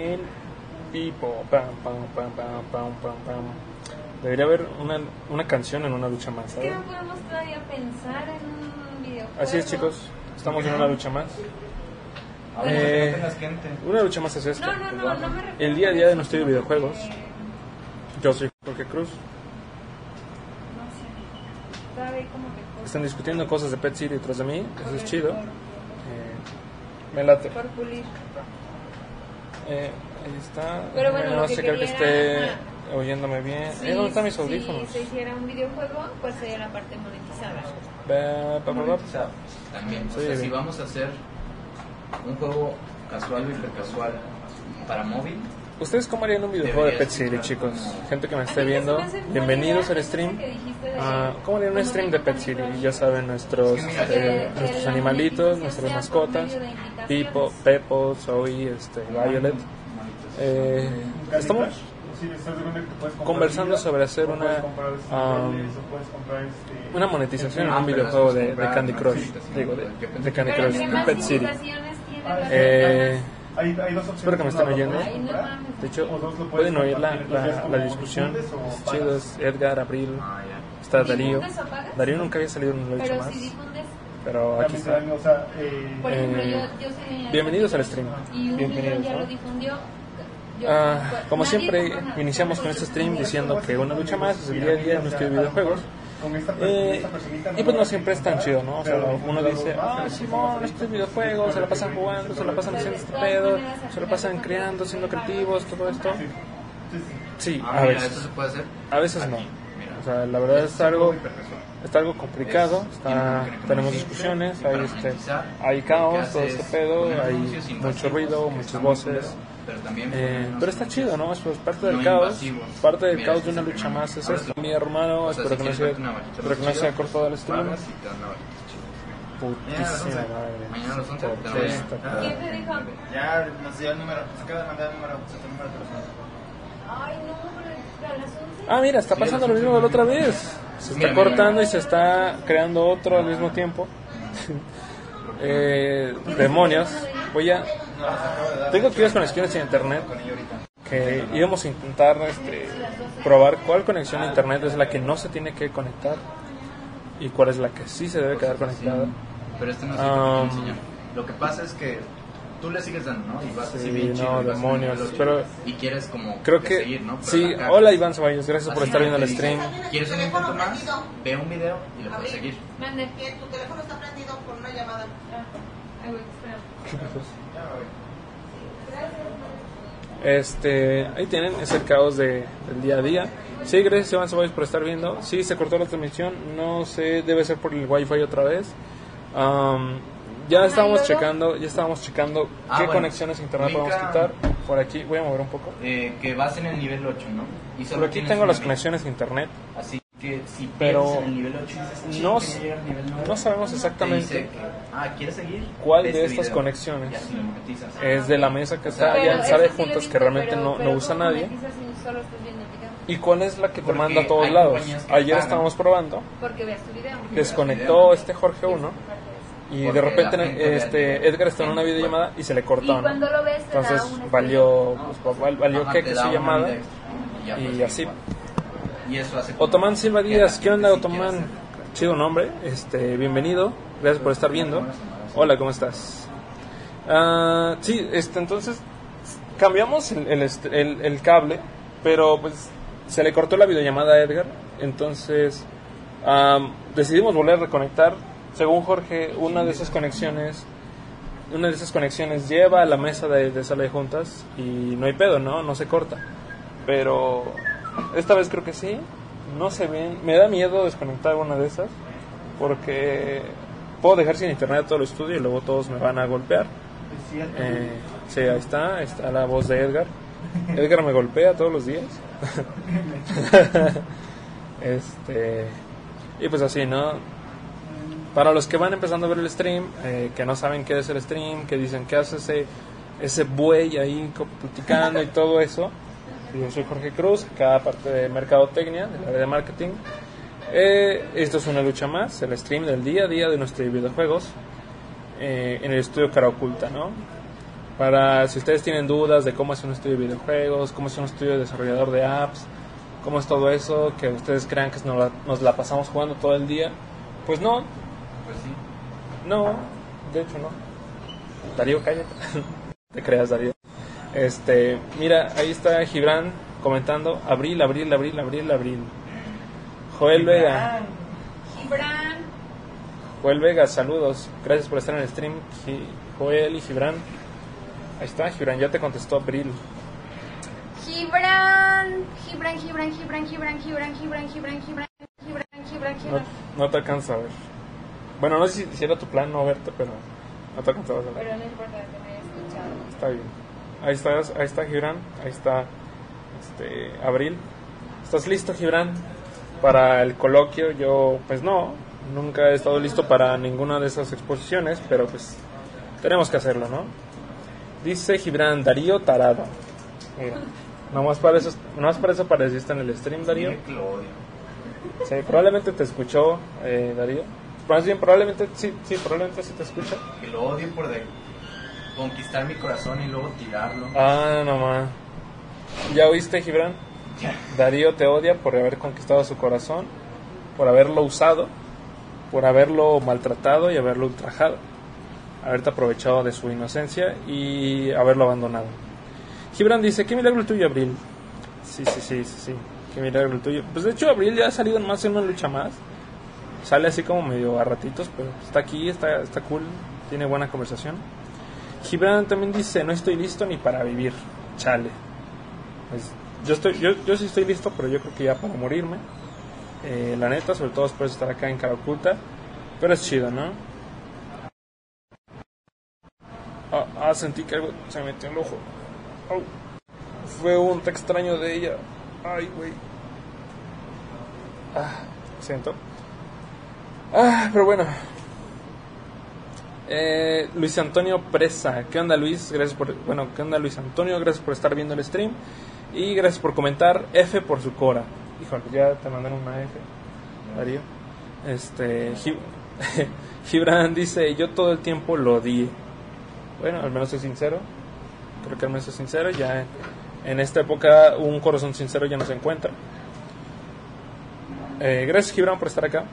en vivo. Pam, pam, pam, pam, pam, pam, pam. Debería haber una, una canción en una lucha más, Es que ¿sabes? no podemos todavía pensar en un videojuego. Así es, chicos. Estamos en una lucha más. A ver, Eh, no. Una lucha más es esto. No, no, no, no me El día a día de nuestro eso, videojuegos. Yo soy Jorge Cruz. No sé. Como que Están discutiendo cosas de Pet City detrás de mí. Eso es chido. Eh, me late. Por pulir. Eh, ahí está. Pero bueno, no lo que sé, creo que esté era- oyéndome bien. Eh, ¿Dónde están mis audífonos? Si se hiciera un videojuego, pues sería la parte monetizada. O sea, también, o Sí, sea, si vamos a hacer un juego casual o hipercasual para móvil, ¿Ustedes cómo harían un videojuego de Pet City, chicos? Gente que me esté viendo, bienvenidos al stream. Ah, ¿Cómo harían un stream de Pet City? Ya saben, nuestros eh, nuestros animalitos, nuestras mascotas. Pipo, Pepo, Zoe, este, Violet. Eh, estamos conversando sobre hacer una, um, una monetización en un videojuego de, de Candy Crush. Digo, de, de Candy Crush, Pet City. Eh. Hay, hay dos opciones. Espero que me estén lo oyendo. no. De hecho, lo pueden oír la, la, la discusión. difundes o Es chido, pagas. es Edgar, Abril, ah, está Darío. Darío nunca había salido en un hecho Pero más, pero aquí está. también, o sea, eh, por ejemplo, Eh, yo, yo soy... bienvenidos al stream. Y un Bienvenidos, ¿no? lo Ah, pues, como siempre, iniciamos con este stream diciendo que una lucha más es el día a día de nuestros videojuegos. Con esta per- Eh, esta personita y pues no siempre es tan chido, ¿no? O sea, uno dice, ah, Simón, estos videojuegos se la pasan jugando, se la pasan haciendo este pedo, se la pasan creando, siendo creativos, todo esto. Sí, Ah, a veces. se puede hacer. A veces no. O sea, la verdad es algo, está algo complicado, está, tenemos discusiones, hay, este, hay caos, todo este pedo, hay mucho ruido, muchas voces. Pero, también Eh, pero está chido, ¿no? Es pues, parte del no caos. invasivos. Parte del Mira, caos este de una es el lucha primero. más es Ahora esto. Mi hermano, O sea, espero si que no una bajita espero que no chida, sea cortado el una chida. Putísima madre. Mañana a las 11 Por te dan esta una- cara. ¿Quién te dijo? Ya nos dio el número, se acaba de mandar el número, se. Ay, no, pero a las 11. Ah, mira, está pasando lo mismo de la otra vez. Se está cortando y se está creando otro al mismo tiempo. eh, demonios. Voy a. Tengo aquí unas conexiones a internet que íbamos a intentar este, probar cuál conexión a internet es la que no se tiene que conectar y cuál es la que sí se debe quedar conectada. Pero este no es el Um, que. Lo que pasa es que tú le sigues dando, ¿no? Y vas así Sí, bien no, y vas demonios, en el pero- y quieres como Creo que seguir, ¿no? Pero sí. Hola Iván Ceballos, gracias por Así estar viendo el stream. ¿Quieres un intento más? Ve un video y lo puedes seguir. Mande. Que tu teléfono está prendido por una llamada. Ah, espera. Este, ahí tienen, es el caos de, del día a día. Sí, gracias Iván Ceballos por estar viendo. Sí, se cortó la transmisión, no sé, debe ser por el wifi otra vez. Am, ya estábamos checando, ya estábamos checando Ah, qué bueno. conexiones a internet podemos quitar. Por aquí, voy a mover un poco. Eh, que vas en el nivel 8, ¿no? Y solo Por aquí tengo las conexiones a internet. Así que si Pero pierdes en el nivel 8 dices, no "Chin, s- voy a llegar al nivel 9", no sabemos te exactamente que, ah, ¿quieres seguir? cuál de este estas video. conexiones es de la mesa que está Pero allá en eso sala de juntas que realmente pero- no, no usa ¿cómo nadie. ¿Y cuál es la que te manda a todos lados? Ayer pagan. estábamos probando, Porque veas tu video. desconectó este Jorge 1 y de repente este Edgar está en una videollamada y se le cortó, Entonces valió, pues, val- valió que, su llamada ya y puedes así. Y eso hace Otomán Silva Díaz, ¿qué onda sí Otomán? Chido nombre, este, bienvenido, gracias por estar viendo. Hola, ¿cómo estás? Ah, sí, este, entonces cambiamos el, el, este, el- el cable, pero pues se le cortó la videollamada a Edgar, entonces am, decidimos volver a reconectar. Según Jorge, una de esas conexiones, una de esas conexiones lleva a la mesa de, de sala de juntas y no hay pedo, ¿no? No se corta. Pero esta vez creo que sí. No sé bien. Me da miedo desconectar una de esas porque puedo dejar sin internet todo el estudio y luego todos me van a golpear. es cierto. Eh, sí, ahí está, está la voz de Edgar. Edgar me golpea todos los días. este y pues así, ¿no? Para los que van empezando a ver el stream, eh, que no saben qué es el stream, que dicen qué hace ese ese buey ahí platicando y todo eso. Yo soy Jorge Cruz, acá parte de Mercadotecnia, del área de marketing. Eh, esto es una lucha más, el stream del día a día de nuestros videojuegos eh, en el estudio Cara Oculta, ¿no? Para si ustedes tienen dudas de cómo es un estudio de videojuegos, cómo es un estudio de desarrollador de apps, cómo es todo eso, que ustedes crean que nos la, nos la pasamos jugando todo el día, pues no, Pues sí. no, de hecho no. Darío, cállate. Te creas, Darío. Este, mira, ahí está Gibran comentando, abril, abril, abril, abril, abril. Joel Vega. Gibran. Joel Vega, saludos. Gracias por estar en el stream, Joel y Gibran. Ahí está, Gibran, ya te contestó Abril. Gibran. Gibran, Gibran, Gibran, Gibran, Gibran, Gibran, Gibran, Gibran, Gibran, Gibran, No, Gibran. no te alcanza a ver. Bueno, no sé si, si era tu plan no verte, pero no te alcanzaba a ver. Pero no importa que me haya escuchado. Está bien. Ahí está, ahí está Gibran, ahí está este, Abril. ¿Estás listo, Gibran, para el coloquio? Yo, pues no, nunca he estado listo para ninguna de esas exposiciones, pero pues tenemos que hacerlo, ¿no? Dice Gibran, Darío Tarado. Mira, nomás para eso, nomás para eso apareciste en el stream, Darío. Sí, probablemente te escuchó, eh, Darío. Más bien, probablemente, sí, sí, probablemente sí te escucha. Que lo odio por de conquistar mi corazón y luego tirarlo. Ah, no más. ¿Ya oíste, Gibran? Darío te odia por haber conquistado su corazón, por haberlo usado, por haberlo maltratado y haberlo ultrajado, haberte aprovechado de su inocencia y haberlo abandonado. Gibran dice, qué milagro el tuyo, Abril. Sí, sí, sí, sí, sí, qué milagro el tuyo. Pues de hecho, Abril ya ha salido en más de una lucha más. Sale así como medio a ratitos, pero está aquí, está, está cool, tiene buena conversación. Gibran también dice, no estoy listo ni para vivir. Chale. Pues, yo, estoy, yo, yo sí estoy listo, pero yo creo que ya para morirme. Eh, la neta, sobre todo después de estar acá en cara oculta. Pero es chido, ¿no? Ah, ah, sentí que algo se me metió en el ojo. Au. Fue un te extraño de ella. Ay, güey. Ah, siento. Ah, pero bueno. Eh, Luis Antonio Presa. ¿Qué onda, Luis? Gracias por. Bueno, ¿qué onda, Luis Antonio? Gracias por estar viendo el stream. Y gracias por comentar. F por su Cora. Híjole, ya te mandaron una F, Darío. Este. Gib- Gibran dice: Yo todo el tiempo lo odié. Bueno, al menos soy sincero. Creo que al menos soy sincero. Ya en esta época, un corazón sincero ya no se encuentra. Eh, gracias, Gibran, por estar acá.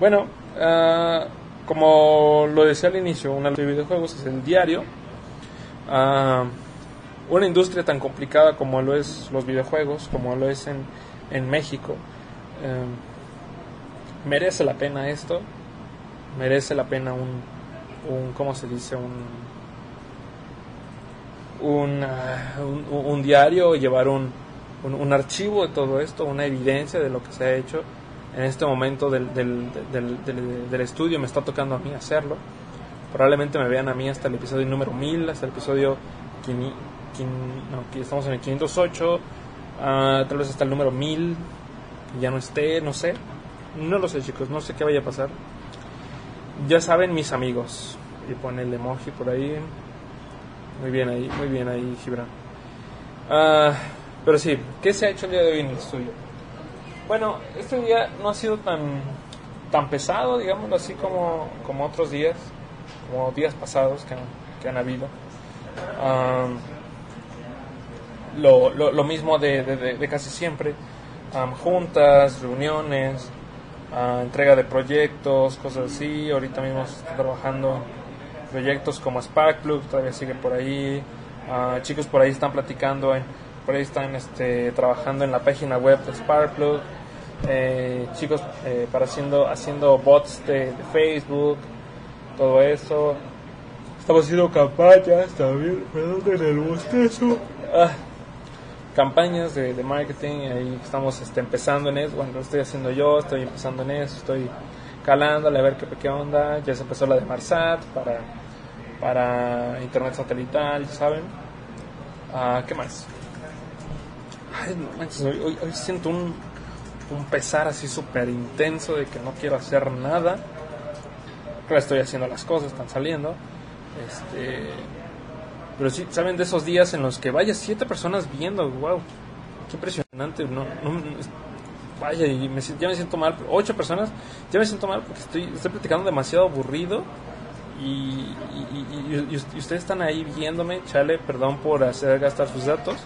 Bueno, ah, como lo decía al inicio, una de videojuegos es el diario. Ah, una industria tan complicada como lo es los videojuegos, como lo es en, en México, eh, merece la pena esto, merece la pena un, un ¿cómo se dice? Un, un, ah, un, un diario, llevar un, un archivo de todo esto, una evidencia de lo que se ha hecho en este momento del, del, del, estudio me está tocando a mí hacerlo. Probablemente me vean a mí hasta el episodio número 1000, hasta el episodio... quini- quin- no, aquí estamos en el 508, ah, tal vez hasta el número 1000, que ya no esté, no sé. No lo sé chicos, no sé qué vaya a pasar. Ya saben mis amigos. Y pone el emoji por ahí. Muy bien ahí, muy bien ahí, Gibran. Ah, pero sí, ¿qué se ha hecho el día de hoy en el estudio? Bueno, este día no ha sido tan, tan pesado, digámoslo así, como, como otros días, como días pasados que han, que han habido. Am, lo, lo, mismo de, de- casi siempre. Juntas, reuniones, ah, entrega de proyectos, cosas así. Ahorita mismo se trabajando proyectos como Sparkplug, todavía sigue por ahí. Ah, chicos por ahí están platicando, en- por ahí están este, trabajando en la página web de Sparkplug. Eh, chicos eh, para haciendo haciendo bots de, de Facebook, todo eso. Estamos haciendo campañas también, perdón en el bostezo. Ah, campañas de, de marketing, ahí estamos este, empezando en eso. Bueno, lo estoy haciendo yo, estoy empezando en eso, estoy calándole a ver qué, qué onda. Ya se empezó la de Marsat para, para internet satelital, ya saben. Ah, ¿Qué más? Ay, no manches, hoy, hoy- hoy siento un, un pesar así súper intenso de que no quiero hacer nada. Pero estoy haciendo las cosas, están saliendo. Este, pero sí, ¿saben de esos días en los que vaya siete personas viendo? ¡Wow! ¡Qué impresionante! No, no, vaya, y me, ya me siento mal. Ocho personas, ya me siento mal porque estoy, estoy platicando demasiado aburrido y- y- y- y ustedes están ahí viéndome, chale, perdón por hacer gastar sus datos.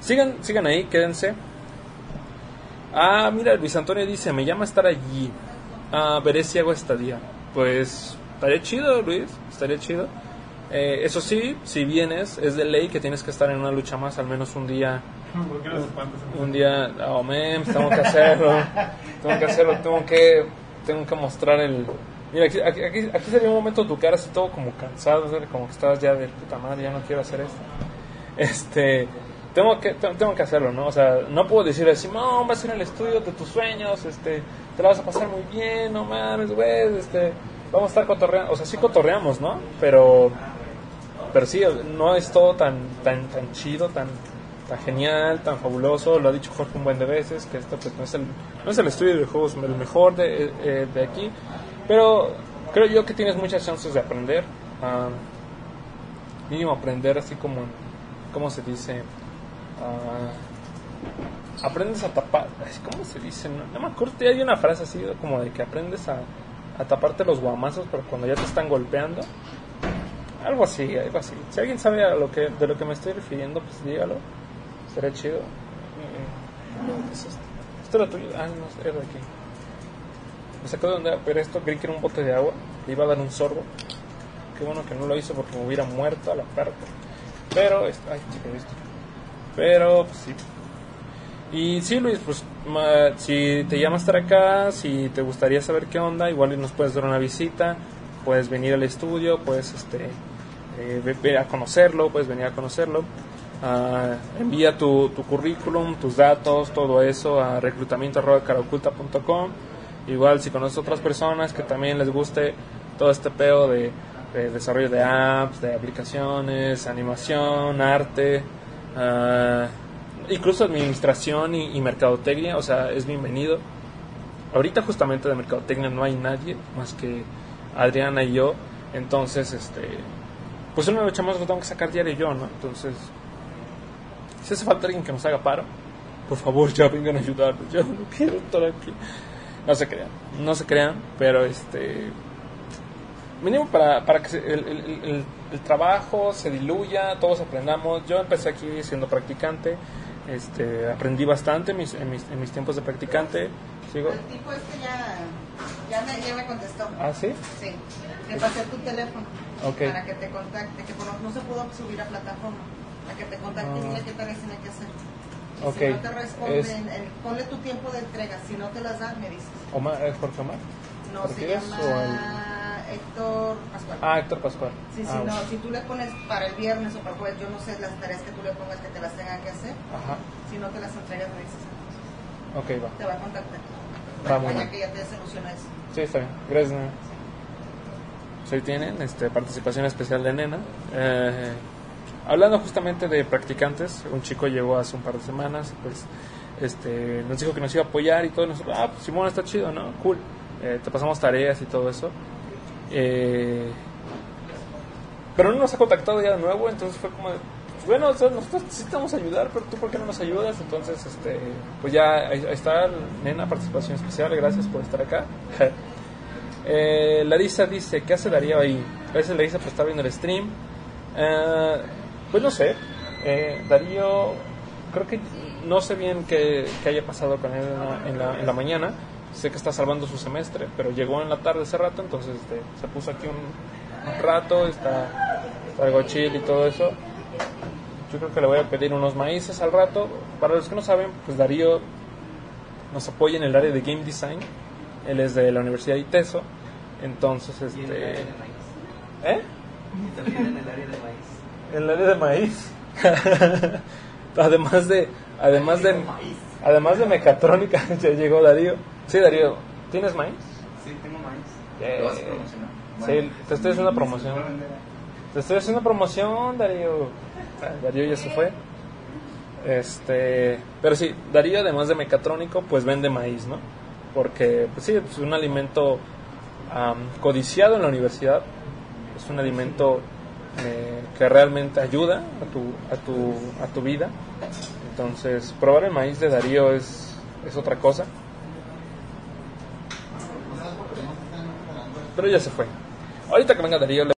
Sigan, sigan ahí, quédense. Ah, mira, Luis Antonio dice, me llama a estar allí. Ah, veré si hago estadía. Pues estaría chido, Luis, estaría chido. Eh, eso sí, si vienes, es de ley que tienes que estar en una lucha más al menos un día. ¿Por qué los espantas? Un día, oh man, tengo que hacerlo. tengo que hacerlo, tengo que, tengo que mostrar el. Mira, aquí, aquí, sería un momento tu cara así todo como cansado, como que estabas ya de puta madre, ya no quiero hacer esto. Este, tengo que, te- tengo que hacerlo, ¿no? O sea, no puedo decir así, no, vas a ir al estudio de tus sueños, este, te la vas a pasar muy bien, no mames, güey, este, vamos a estar cotorreando, o sea, sí cotorreamos, ¿no? Pero, pero sí, no es todo tan, tan, tan chido, tan, tan genial, tan fabuloso, lo ha dicho Jorge un buen de veces, que esto pues no es el, no es el estudio de juegos el mejor de, eh, de aquí, pero creo yo que tienes muchas chances de aprender, ah, mínimo aprender así como, ¿cómo se dice? Ah, aprendes a tapar, ¿cómo se dice? No, me acuerdo, hay una frase así como de que aprendes a, taparte los guamazos, pero cuando ya te están golpeando, algo así, algo así. Si alguien sabe a lo que, de lo que me estoy refiriendo, pues dígalo. Sería chido. ¿qué es esto? ¿Esto era tuyo? Ah, no, era de aquí. Me sacó de donde pero esto, creí que era un bote de agua. Le iba a dar un sorbo. Qué bueno que no lo hizo porque me hubiera muerto a la parte. Pero, ay, chica, esto. Pero, pues sí. Y sí, Luis, pues ma- si te llamas estar acá, si te gustaría saber qué onda, igual nos puedes dar una visita, puedes venir al estudio, puedes este, eh, ve- ve a conocerlo, puedes venir a conocerlo. Ah, envía tu, tu currículum, tus datos, todo eso a reclutamiento.caraoculta.com. Igual si conoces otras personas que también les guste todo este peo de, de desarrollo de apps, de aplicaciones, animación, arte, ah, incluso administración y, y mercadotecnia, o sea, es bienvenido. Ahorita justamente de mercadotecnia no hay nadie más que Adriana y yo, entonces, este, pues una lucha más lo tengo que sacar diario yo, ¿no? Entonces, si hace falta alguien que nos haga paro, por favor ya vengan a ayudarnos, yo no quiero estar aquí. No se crean, no se crean, pero este, mínimo para, para que el, el- el- el trabajo se diluya, todos aprendamos. Yo empecé aquí siendo practicante, este, aprendí bastante en mis, en mis, en mis tiempos de practicante. ¿Sigo? El tipo este ya, ya, me, ya me contestó. ¿Ah, sí? Sí. Le pasé tu teléfono Ok. para que te contacte, que por no se pudo subir a plataforma. Para que te contacte y Ah. dile qué tareas tiene que hacer. Y Ok. Si no te responden, Es- el- ponle tu tiempo de entrega. Si no te las dan, me dices. Omar, ¿Es Jorge Omar? No, se ¿Ortigas llama o el- Héctor Pascual. Ah, Héctor Pascual. Sí, Ah, sí, no, bueno. si tú le pones para el viernes o para el jueves, yo no sé las tareas que tú le pongas que te las tengan que hacer. Ajá. Si no te las entregas, me dices. Ok, va. Te va a contactar. Va, muy Para bien. que ya te soluciona eso. Sí, está bien. Gracias, nena. Pues ahí tienen este, participación especial de nena. Eh, hablando justamente de practicantes, un chico llegó hace un par de semanas, pues este, nos dijo que nos iba a apoyar y todo. y Nosotros, ah, pues Simón está chido, ¿no? Cool. Eh, te pasamos tareas y todo eso. Eh, pero no nos ha contactado ya de nuevo, entonces fue como pues, bueno, nosotros necesitamos ayudar, pero tú por qué no nos ayudas? Entonces, este, pues ya ahí, está, nena, participación especial, gracias por estar acá. Eh, Larisa dice, ¿qué hace Darío ahí? Gracias Larisa por estar viendo el stream. Eh, pues no sé, eh, Darío, creo que no sé bien qué, qué haya pasado con él en la, en la- en la mañana. Sé que está salvando su semestre, pero llegó en la tarde ese rato, entonces este, se puso aquí un, un rato, está, está algo chill y todo eso. Yo creo que le voy a pedir unos maíces al rato. Para los que no saben, pues Darío nos apoya en el área de game design. Él es de la Universidad de ITESO. Entonces, este. ¿Eh? También en el área de maíz. En el área de maíz. además de. Además de. Además de mecatrónica, ya llegó Darío. Sí, Darío. ¿Tienes maíz? Sí, tengo maíz. ¿Lo vas a promocionar? Sí, te estoy haciendo una promoción. Te estoy haciendo una promoción, Darío. Darío ya se fue. Este, pero sí, Darío además de mecatrónico, pues vende maíz, ¿no? Porque, pues sí, es un alimento am, codiciado en la universidad. Es un alimento eh, que realmente ayuda a tu, a tu, a tu vida. Entonces, probar el maíz de Darío es, es otra cosa. Pero ya se fue. Ahorita que venga Darío, le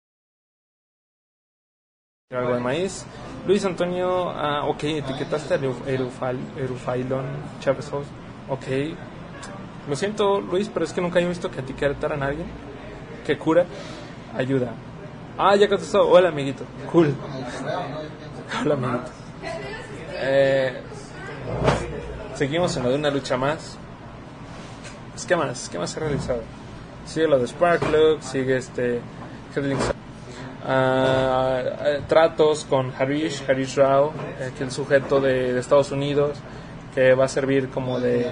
algo de maíz. Luis Antonio, ah, ok, etiquetaste a Eru- Erufal, Erufailon Chávez. Ok. Lo siento, Luis, pero es que nunca he visto que etiquetaran a alguien que cura, ayuda. Ah, ya contestó. Hola, amiguito. Cool. Hola, amiguito. Eh, seguimos en lo de una lucha más. ¿Qué más? ¿Qué más se ha realizado? Sigue lo de Sparkplug, sigue este. Eh, tratos con Harish, Harish Rao, eh, que es el sujeto de, de Estados Unidos, que va a servir como de...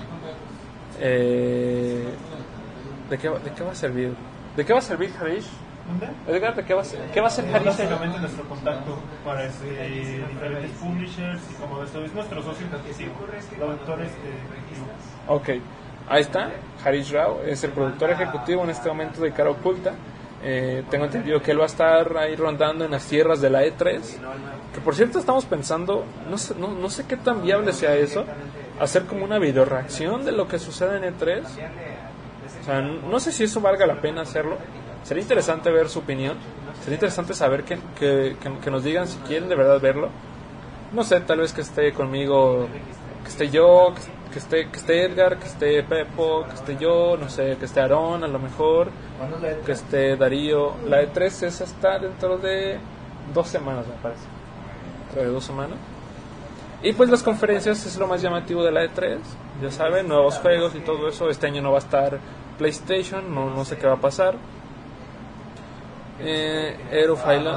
eh, ¿de, qué, va- ¿De qué va a servir? ¿De qué va a servir Harish? ¿Dónde? Edgar, ¿de qué va a, ser- qué va a ser Harish? básicamente nuestro contacto para este, diferentes publishers y como esto es nuestro socio ejecutivo, productor este, ejecutivo. Ok, ahí está, Harish Rao es el productor ejecutivo en este momento de Cara Oculta. Eh, tengo entendido que él va a estar ahí rondando en las tierras de la E3. Que por cierto estamos pensando, no sé, no, no sé qué tan viable sea eso, hacer como una video reacción de lo que sucede en E3. O sea, no sé si eso valga la pena hacerlo. Sería interesante ver su opinión. Sería interesante saber que, que, que- nos digan si quieren de verdad verlo. No sé, tal vez que esté conmigo, que esté yo, que esté, que esté Edgar, que esté Pepo, que esté yo, no sé, que esté Aarón a lo mejor, ¿Cuándo es la que esté Darío. La E3 es hasta dentro de dos semanas, me parece. Dentro de dos semanas. Y pues las conferencias es lo más llamativo de la E3. Ya saben, nuevos juegos y todo eso. Este año no va a estar PlayStation, no, no sé qué va a pasar. Eh,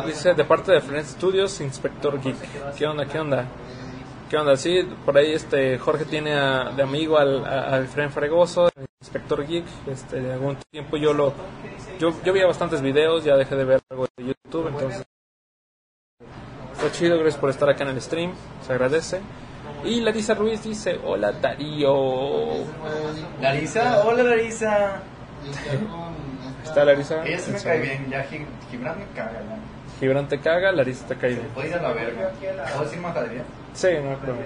dice de parte de Friends Studios, Inspector Geek. ¿Qué onda? ¿Qué onda? ¿Qué onda? Sí, por ahí este Jorge tiene a- de amigo al, a- al Fren Fregoso, el Inspector Geek. Este, de algún tiempo yo lo yo, yo veía bastantes videos, ya dejé de ver algo de YouTube, entonces está chido, gracias por estar acá en el stream, se agradece. Y Larisa Ruiz dice, hola Darío. Larisa, hola Larisa. ¿Está Larisa? Ella sí me cae bien, ya Gib- Gibran me caga. Gibran te caga, Larisa te cae bien. Puede ir a la verga. ¿Puedo decir majadería? Sí, no hay problema.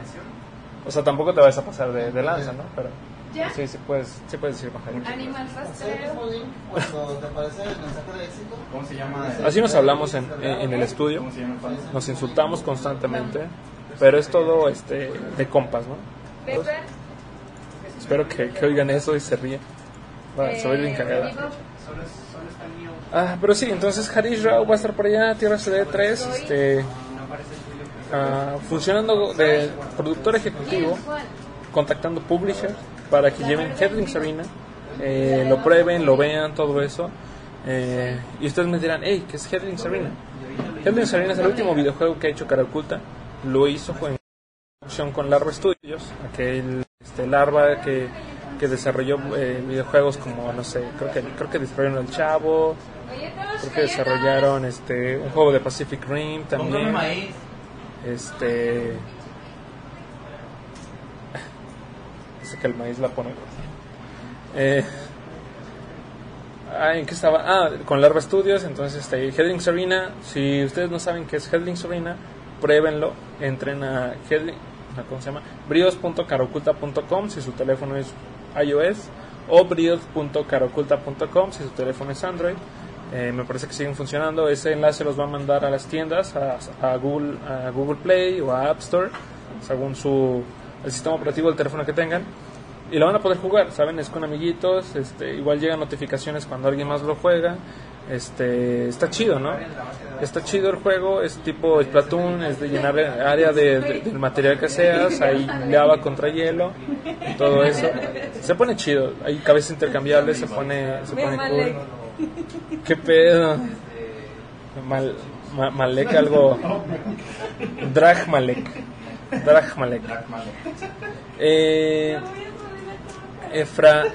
O sea, tampoco te vas a pasar de, de lanza, ¿no? Pero ¿Ya? sí, sí puedes, sí puedes decir bajar. Animal rastrero. Cuando te aparece el mensaje de éxito, ¿Cómo se llama? Así nos hablamos en, en- en el estudio, ¿Cómo se llama el fan? nos insultamos constantemente, pero es todo este de compas, ¿no? Pepper. Espero que, que oigan eso y se ríen. Va, se va a ir bien cagada. Ah, pero sí, entonces Harish Rao va a estar por allá, Tierra CD3, este, ah, funcionando de productor ejecutivo, contactando publishers para que lleven Headlings Arena, eh, lo prueben, lo vean, todo eso. Eh, y ustedes me dirán, hey, ¿qué es Headlings Arena? Headlings Arena es el último videojuego que ha hecho Cara Oculta. Lo hizo en producción con Larva Studios, aquel este, Larva que, que desarrolló eh, videojuegos como, no sé, creo que, creo que desarrollaron El Chavo, creo que desarrollaron este, un juego de Pacific Rim también. Este. Dice que el maíz la pone. Eh, ah, ¿en qué estaba? Ah, con Larva Studios. Entonces, este, Headlings Arena. Si ustedes no saben qué es Headlings Arena, pruébenlo. Entren a Headling, a- ¿cómo se llama? brios.caroculta.com si su teléfono es iOS. O brios.caroculta.com si su teléfono es Android. Eh, me parece que siguen funcionando. Ese enlace los va a mandar a las tiendas, a, a Google, a Google Play o a App Store, según su el sistema operativo del teléfono que tengan. Y lo van a poder jugar, ¿saben? Es con amiguitos, este, igual llegan notificaciones cuando alguien más lo juega. Este, está chido, ¿no? Está chido el juego, es tipo Splatoon, es de llenar el área de, de- del material que seas, hay lava contra hielo, y todo eso. Se pone chido, hay cabezas intercambiables, se pone, se pone cool. ¿Qué pedo? Mal, ma- Malek algo. Drag Malek. Eh, Efra,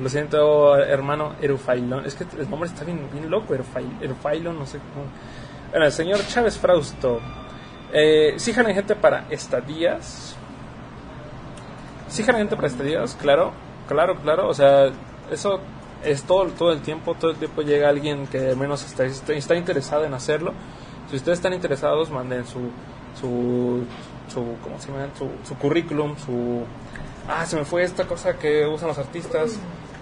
lo siento, hermano Erufailón. Es que el nombre está bien, bien loco, Erufail- Erufailón, no sé cómo. Bueno, el señor Chávez Frausto. Eh, ¿Sí jalan gente para estadías? ¿Sí jalan gente para estadías? Claro, claro, claro. O sea, eso es todo, todo el tiempo. Todo el tiempo llega alguien que al menos está, está, interesado en hacerlo. Si ustedes están interesados, manden su, su, su ¿cómo se llama? Su, su currículum, su... Ah, se me fue esta cosa que usan los artistas.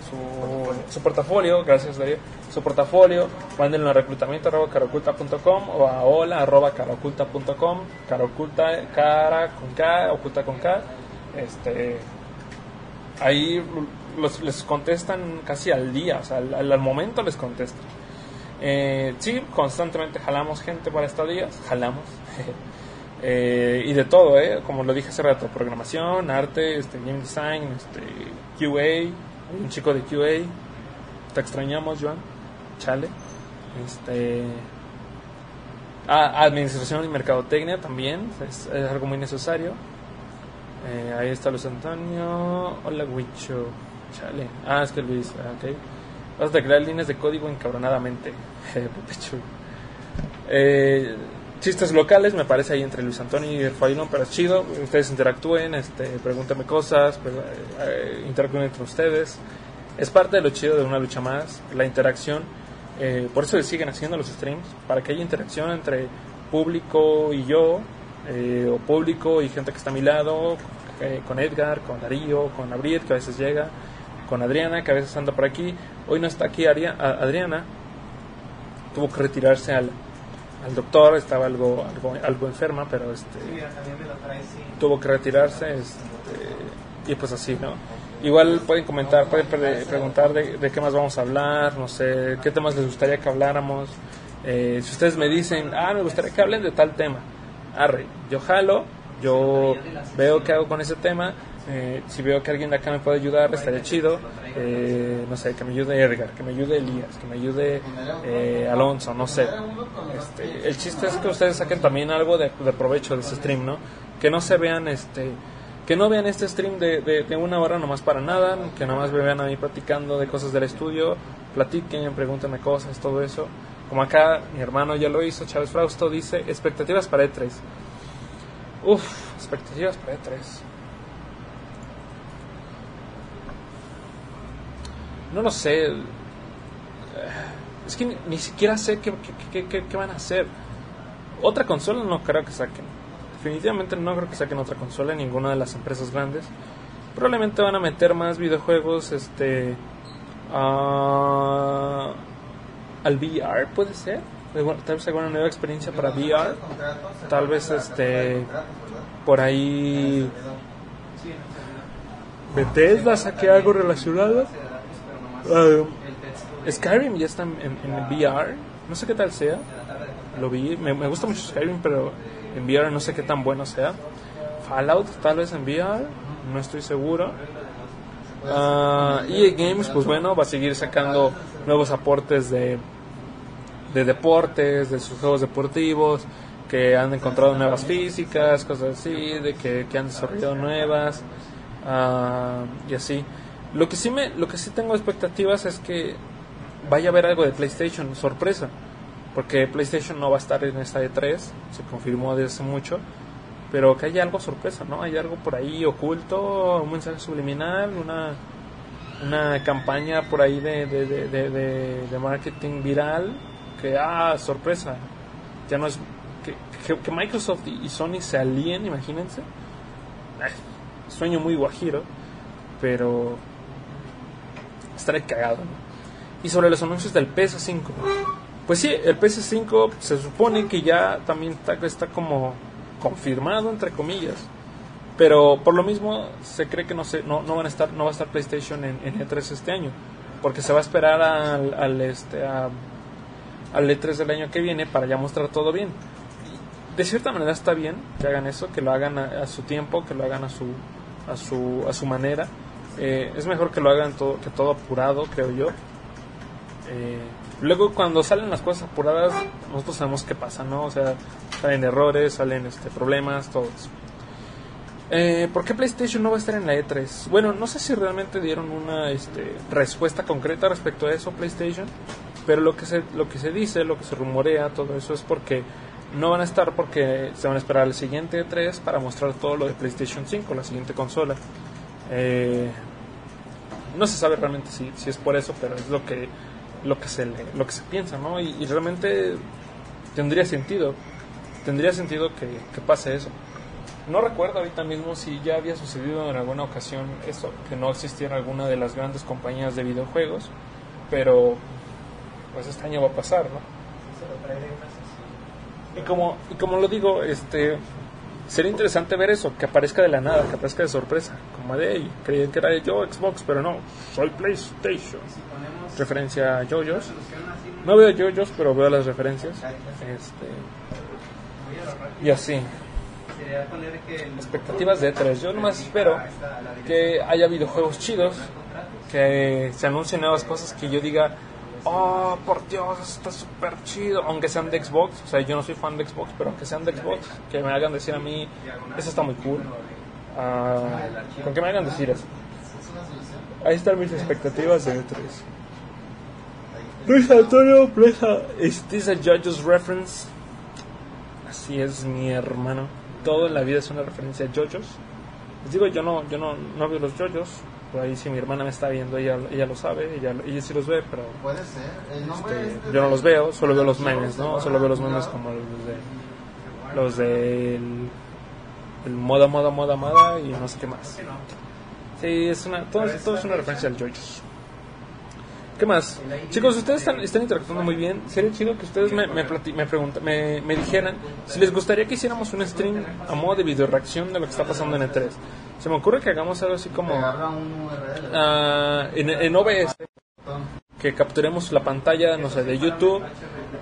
su, su portafolio, gracias Darío, su portafolio, mándenlo a reclutamiento arroba caraoculta.com o a hola arroba caraoculta.com, cara oculta, cara con K, oculta con K, este, ahí los- les contestan casi al día, o sea, al, al- momento les contestan. Eh, sí, constantemente jalamos gente para estadías, jalamos. Eh, y de todo, ¿eh? como lo dije hace rato, programación, arte, este, game design, este, QA, un chico de QA, te extrañamos, Joan, chale. Este, ah, administración y mercadotecnia también, es, es algo muy necesario. Eh, ahí está Luis Antonio, hola Huicho, chale. Ah, es que Luis, ah, ok. Vas a crear líneas de código encabronadamente. Eh, chistes locales, me parece ahí entre Luis Antonio y Failón, pero es chido. Ustedes interactúen, este, pregúntenme cosas, pues, eh, interactúen entre ustedes. Es parte de lo chido de una lucha más, la interacción. Eh, por eso se siguen haciendo los streams, para que haya interacción entre público y yo, eh, o público y gente que está a mi lado, eh, con Edgar, con Darío, con Abriel, que a veces llega, con Adriana, que a veces anda por aquí. Hoy no está aquí Adriana, tuvo que retirarse al, al doctor, estaba algo, algo, algo enferma, pero este, tuvo que retirarse este, y pues así, ¿no? Igual pueden comentar, pueden pre- preguntar de, de qué más vamos a hablar, no sé, qué temas les gustaría que habláramos. Eh, si ustedes me dicen, ah, me gustaría que hablen de tal tema, arre, yo jalo, yo veo qué hago con ese tema. Eh, si veo que alguien de acá me puede ayudar, estaría chido. Eh, no sé, que me ayude Edgar, que me ayude Elías, que me ayude eh, Alonso, no sé. Este, el chiste es que ustedes saquen también algo de, provecho de ese stream, ¿no? Que no se vean, este, que no vean este stream de, de, de una hora nomás para nada, que nomás me vean a mí platicando de cosas del estudio, platiquen, pregúntenme cosas, todo eso. Como acá mi hermano ya lo hizo, Chávez Frausto dice, expectativas para E3. Uf, expectativas para E3. No lo sé. Es que ni, ni siquiera sé qué, qué, qué- qué- qué van a hacer. Otra consola no creo que saquen. Definitivamente no creo que saquen otra consola en ninguna de las empresas grandes. Probablemente van a meter más videojuegos este al VR, puede ser. Tal vez alguna nueva experiencia para VR. Tal vez este por ahí Bethesda saque algo relacionado. Skyrim ya está en, en- VR. No sé qué tal sea. Lo vi. Me, gusta mucho Skyrim, pero en VR no sé qué tan bueno sea. Fallout tal vez en VR. No estoy seguro. Ah, EA Games, pues bueno, va a seguir sacando nuevos aportes de, de deportes, de sus juegos deportivos, que han encontrado nuevas físicas, cosas así, de que, que han desarrollado nuevas, ah, y así. Lo que sí me, lo que sí tengo expectativas es que vaya a haber algo de PlayStation, sorpresa, porque PlayStation no va a estar en esta E3, se confirmó desde hace mucho, pero que haya algo sorpresa, ¿no? Hay algo por ahí oculto, un mensaje subliminal, una, una campaña por ahí de, de, de, de, marketing viral, que, ah, sorpresa, ya no es, que, que, que Microsoft y Sony se alíen, imagínense, sueño muy guajiro, pero estaré cagado, ¿no? Y sobre los anuncios del PS5, pues sí, el PS5 se supone que ya también está, como confirmado, entre comillas. Pero por lo mismo se cree que no, se, no, no van a estar, no va a estar PlayStation en, en E3 este año. Porque se va a esperar al, al, este, a- al E3 del año que viene para ya mostrar todo bien. De cierta manera está bien que hagan eso, que lo hagan a, a su tiempo, que lo hagan a su, a su, a su manera. Eh, es mejor que lo hagan todo, que todo apurado, creo yo. Eh, luego cuando salen las cosas apuradas, nosotros sabemos qué pasa, ¿no? O sea, salen errores, salen este, problemas, todo eso. Eh, ¿Por qué PlayStation no va a estar en la E3? Bueno, no sé si realmente dieron una este, respuesta concreta respecto a eso PlayStation, pero lo que se lo que se dice, lo que se rumorea, todo eso es porque no van a estar porque se van a esperar al siguiente E3 para mostrar todo lo de PlayStation 5, la siguiente consola. Eh, no se sabe realmente si, si es por eso, pero es lo que lo que se le- lo que se piensa, ¿no? Y, y realmente tendría sentido, tendría sentido que, que pase eso. No recuerdo ahorita mismo si ya había sucedido en alguna ocasión eso, que no existiera alguna de las grandes compañías de videojuegos, pero pues este año va a pasar, ¿no? Y como, y como lo digo, este sería interesante ver eso, que aparezca de la nada, que aparezca de sorpresa, como de, hey, creí que era yo Xbox, pero no, soy PlayStation. Referencia a JoJo's. No veo JoJo's, pero veo las referencias. Este, y así. Expectativas de E3. Yo nomás espero que haya videojuegos chidos, que se anuncien nuevas cosas, que yo diga, oh, por Dios, está súper chido. Aunque sean de Xbox, o sea, yo no soy fan de Xbox, pero aunque sean de Xbox, que me hagan decir a mí, eso está muy cool. Ah, con que me hagan decir eso. Ahí están mis expectativas de E3. Luis Antonio Pleja, ¿is this a JoJo's reference? Así es, mi hermano. Todo en la vida es una referencia a JoJo's. Les digo, yo no, yo no, no veo los JoJo's. Por ahí si mi hermana me está viendo, ella, ella lo sabe, ella, ella sí los ve, pero Puede ser. El nombre este, es de- yo no los veo, solo veo los memes, ¿no? Solo veo los memes como los de los del el moda, moda, moda, moda y no sé qué más. Sí, es una, todo, todo es una referencia al JoJo's. ¿Qué más? Chicos, ustedes están, están interactuando muy bien. Sería chido que ustedes me, me, me, pregunta- me, me dijeran si les gustaría que hiciéramos un stream a modo de video reacción de lo que está pasando en E3. Se me ocurre que hagamos algo así como ah, en, en OBS que capturemos la pantalla, no sé, de YouTube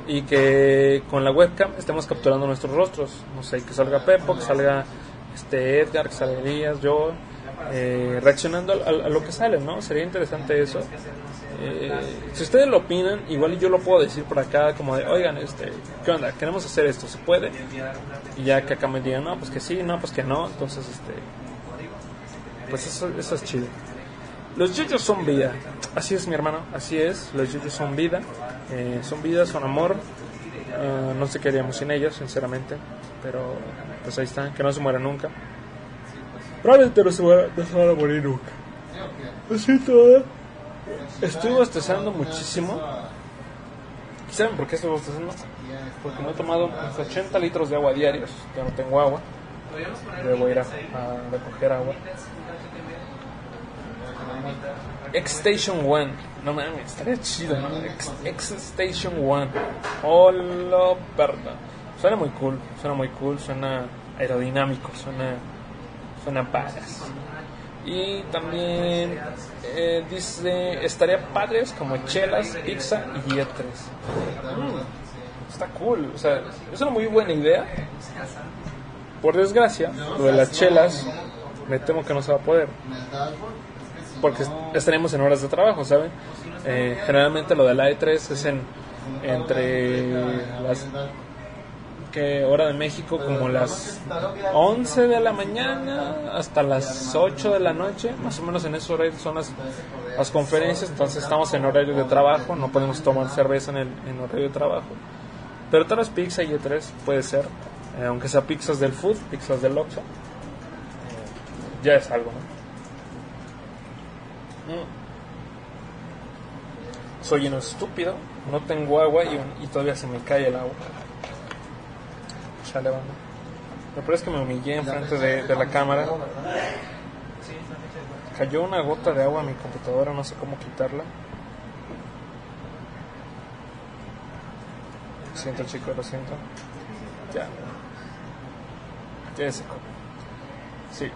y que con la webcam estemos capturando nuestros rostros. No sé, que salga Pepo, que salga este Edgar, que salga Elías, yo, eh, reaccionando a, a- lo que sale, ¿no? Sería interesante eso. Eh, si ustedes lo opinan, igual yo lo puedo decir por acá, como de, oigan, este, ¿qué onda? Queremos hacer esto, ¿se puede? Y ya que acá me digan, no, pues que sí, no, pues que no, entonces, este, pues eso, eso es chido. Los yoyos son vida. Así es, mi hermano. Así es. Los yoyos son vida. Eh, son vida, son amor. Eh, no sé qué haríamos sin ellos, sinceramente. Pero, pues ahí están. Que no se mueran nunca. Probablemente no se, muera- no se van a morir nunca. Lo siento, ¿eh? Estoy bostezando muchísimo. ¿Y ¿Saben por qué estoy bostezando? Porque me he tomado unos 80 litros de agua diarios. Ya no tengo agua. Debo ir a, a recoger agua. X-Station One. No mames, estaría chido, ¿no? X- X-Station One. Hola, perra. Suena muy cool, suena muy cool, suena aerodinámico, suena, badass. Y también eh, dice, estaría padres como chelas, pizza y E3. Mm, está cool, o sea, es una muy buena idea. Por desgracia, lo de las chelas, me temo que no se va a poder porque est- estaremos en horas de trabajo, ¿saben? Eh, generalmente lo de la E3 es en entre las que hora de México como las 11 de la mañana hasta las 8 de la noche, más o menos en ese horario son las, las conferencias, entonces estamos en horario de trabajo, no podemos tomar cerveza en el en horario de trabajo. Pero tal vez pizza y E3 puede ser, eh, aunque sea pizzas del food, pizzas del Oxxo, ya es algo, ¿no? Mm. Soy un estúpido, no tengo agua y, y todavía se me cae el agua. Chale, banda. Lo peor es que me humillé enfrente de, de la cámara. Cayó una gota de agua en mi computadora, no sé cómo quitarla. Lo siento, chicos, lo siento. Ya. Ya se. Sí,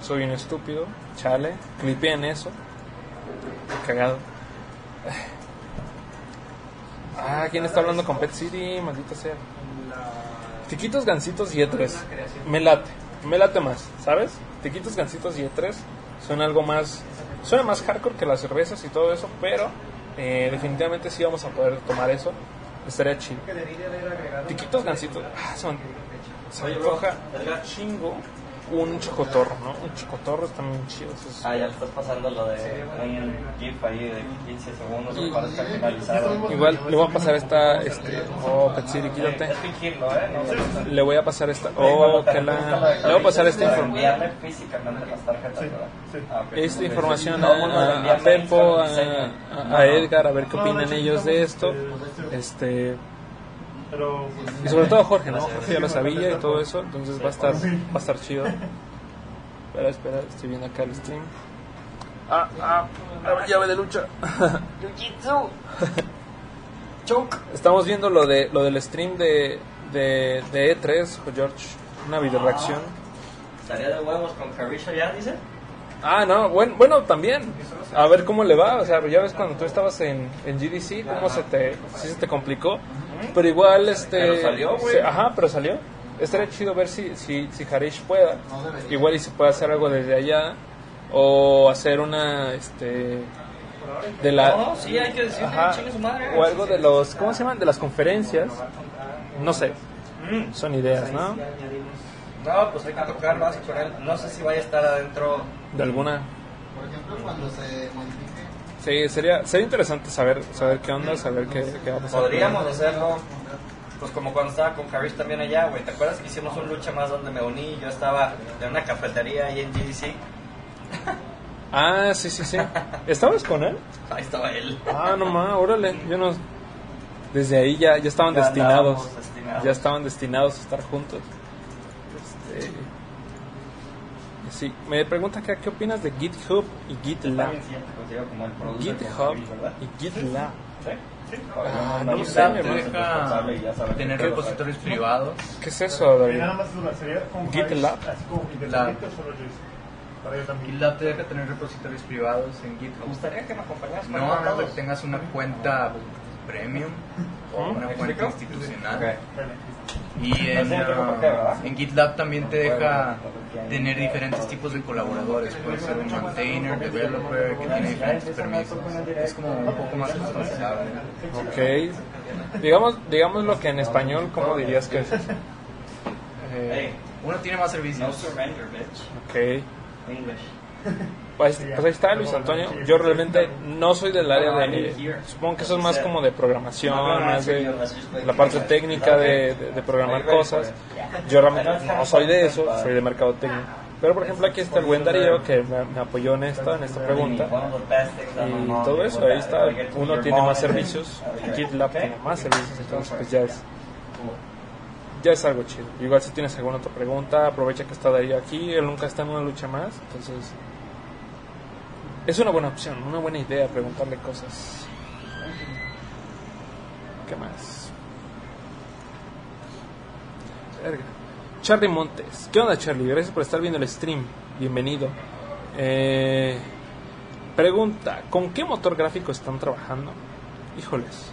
soy un estúpido. Chale, clipeen eso. Qué cagado. Ah, ¿quién está hablando con Pet City? Maldita sea. Tiquitos, gansitos y E3. Me late. Me late más, ¿sabes? Tiquitos, gansitos y E3 son algo más. Suena más hardcore que las cervezas y todo eso, pero eh, definitivamente sí vamos a poder tomar eso. Estaría chido. Tiquitos, gansitos. Ah, son. Se antoja chingo un chocotorro, ¿no? Un chocotorro está muy chido. esos- Ah, ya estás pasando lo de un GIF ahí de 15 segundos que parezca finalizado. Igual le voy a pasar esta, este, oh, Pet City, quítate. Es fingirlo, ¿eh? No, Le voy a pasar esta, oh, que la, le voy a pasar esta Para información. enviarle físicamente las tarjetas, ¿verdad? Ah, esta información a, a, Pepo, a, a- a Edgar, a ver qué opinan ellos de esto. Este, Pero pues, Y sobre todo Jorge, ¿no? Jorge ya lo sabía y todo eso, entonces va a estar, va a estar chido. Espera, espera, estoy viendo acá el stream. Ah, ah, la llave de lucha. Estamos viendo lo de lo del stream de, de, de E3, pues, George. Una video reacción. ¿Estaría de huevos con Carisha ya, dice? Ah, no, bueno, bueno, también. A ver cómo le va. O sea, ya ves cuando tú estabas en, en GDC, cómo se te, sí se te complicó. Pero igual, este. Pero salió, güey. ajá, pero salió. Estaría chido ver si, si, si Harish pueda. Igual y se puede hacer algo desde allá. O hacer una, este. De la. No, sí, hay que Ajá, chingue su madre. o algo de los. ¿Cómo se llaman? De las conferencias. No sé. Mm. Son ideas, ¿no? No, pues hay que tocar más con él. No sé si vaya a estar adentro. De alguna. Por ejemplo, cuando se modifique, Sí, sería, sería interesante saber, saber qué onda, saber qué, qué va a pasar. Podríamos hacerlo, pues como cuando estaba con Karish también allá, güey. ¿Te acuerdas que hicimos un lucha más donde me uní? Yo estaba en una cafetería ahí en GDC. Ah, sí, sí, sí. ¿Estabas con él? Ahí estaba él. Ah, no más, órale. Yo no. Desde ahí ya, ya estaban Ya destinados. destinados. Ya estaban destinados a estar juntos. Este, sí, me pregunta acá, ¿qué opinas de GitHub y GitLab? Sí, GitHub y GitLab. Sí. Ah, no sé, me sabes tener qué repositorios privados. ¿Qué es eso, David? más duda, ¿sería con GitLab. GitLab te deja tener repositorios privados en Me GitHub. gustaría que me acompañaras No, todos. que tengas una cuenta premium o una ¿Me cuenta institucional. Y en, ¿verdad? en GitLab también te deja tener diferentes tipos de colaboradores. Puede ser un maintainer, developer, que tiene diferentes permisos. Es como un poco más customizable. Ok. Digamos, digamos lo que en español, ¿cómo dirías que es? Eh, Hey, Uno tiene más no servicios. surrender, bitch. ok. English. Pues, pues ahí está Luis Antonio. Yo realmente no soy del área de. Supongo que eso es más como de programación, más de la parte técnica de, de- de programar cosas. Yo realmente no soy de eso, soy de mercadotecnia. Pero por ejemplo aquí está el buen Darío que me, me apoyó en esta, en esta pregunta. Y todo eso, ahí está. Uno tiene más servicios, GitLab tiene más servicios, entonces pues ya es, ya es algo chido. Igual si tienes alguna otra pregunta, aprovecha que está Darío aquí, él nunca está en una lucha más, entonces es una buena opción, una buena idea preguntarle cosas. ¿Qué más? Charlie Montes. ¿Qué onda, Charlie? Gracias por estar viendo el stream. Bienvenido. Eh, pregunta: ¿Con qué motor gráfico están trabajando? Híjoles,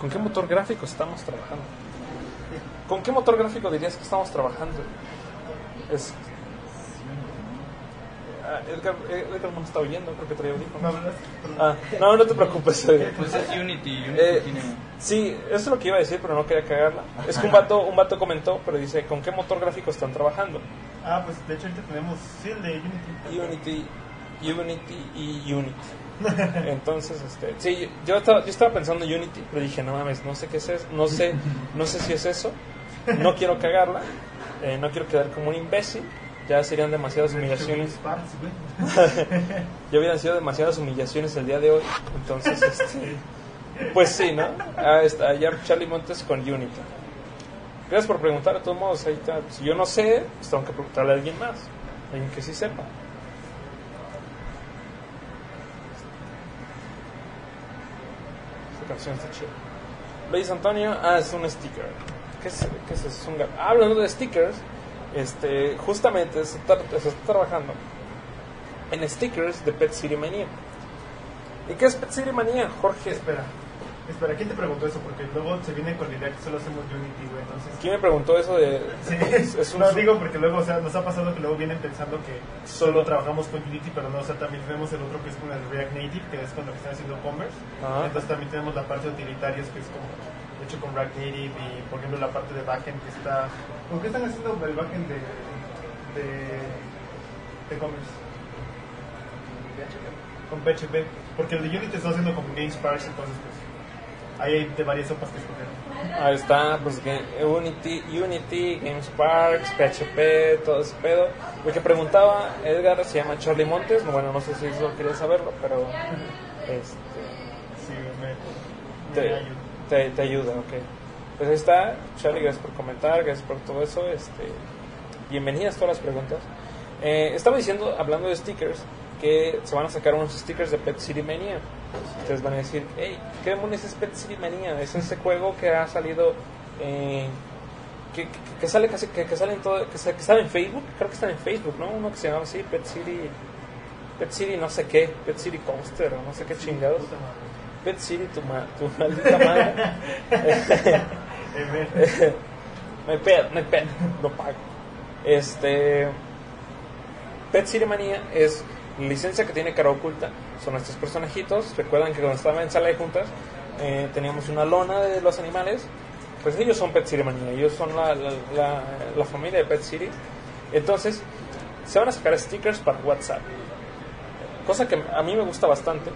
¿con qué motor gráfico estamos trabajando? ¿Con qué motor gráfico dirías que estamos trabajando? Es. Ah, Edgar, Edgar no me está oyendo, creo que traía audífonos. Ah, no, no te preocupes. eh. Pues es Unity. Unity Eh, tiene. sí, eso es lo que iba a decir, pero no quería cagarla. Es que un vato, un vato comentó, pero dice, ¿con qué motor gráfico están trabajando? Ah, pues de hecho ahorita tenemos, sí, el de Unity. Unity, Unity y Unity. Entonces, este, sí, yo estaba, yo estaba pensando en Unity, pero dije, no mames, no sé qué es eso, no sé, no sé si es eso, no quiero cagarla, eh, no quiero quedar como un imbécil, ya serían demasiadas humillaciones, ya hubieran sido demasiadas humillaciones el día de hoy, entonces, este, pues sí, ¿no? Ah, está, ya Charlie Montes con Unity. Gracias por preguntar, de todos modos, ahí está. Si yo no sé, pues tengo que preguntarle a alguien más, alguien que sí sepa. Esta canción está chida. Luis Antonio, ah, es un sticker. ¿Qué es, qué es eso? Es un ah, hablando de stickers, este, justamente se está, trabajando en stickers de Pet City Mania. ¿Y qué es Pet City Mania, Jorge? Espera, espera, ¿quién te preguntó eso? Porque luego se viene con la idea que solo hacemos Unity, güey, entonces... ¿Quién me preguntó eso de.? Sí, es, es un- no digo porque luego, o sea, nos ha pasado que luego vienen pensando que solo trabajamos con Unity, pero no, o sea, también tenemos el otro que es con el React Native, que es con lo que están haciendo Commerce. Ajá. Entonces también tenemos la parte de utilitarios, que es como hecho con React Native, y por ejemplo la parte de backend que está... ¿Con qué están haciendo el backend de, de, de Commerce? Con PHP, porque el de Unity está haciendo con GameSparks, entonces pues ahí hay de varias sopas que escoger. Ahí está, pues Unity, Unity, GameSparks, PHP, todo ese pedo. Lo que preguntaba Edgar se llama Charlie Montes. Bueno, no sé si eso quería saberlo, pero. Este. Sí, me, me Te, ayuda. te, te ayuda, ok. Pues ahí está, Charlie, gracias por comentar, gracias por todo eso. Este, bienvenidas todas las preguntas. Eh, estaba diciendo, hablando de stickers, que se van a sacar unos stickers de Pet City Mania. Ustedes van a decir, hey, ¿qué demonios es Pet City Mania? Es ese juego que ha salido, eh, que, que, que sale casi, que, que sale en todo, que, que sale en Facebook, creo que está en Facebook, ¿no? Uno que se llama así, Pet City, Pet City no sé qué, Pet City Coaster, o no sé qué chingados. Pet City, tu, ma- tu maldita madre. no hay pedo, no hay pedo, lo pago. Este. Pet City Manía es licencia que tiene cara oculta. Son estos personajitos. Recuerdan que cuando estaban en sala de juntas eh, teníamos una lona de los animales. Pues ellos son Pet City Manía. Ellos son la, la, familia de Pet City. Entonces, se van a sacar stickers para WhatsApp. Cosa que a mí me gusta bastante.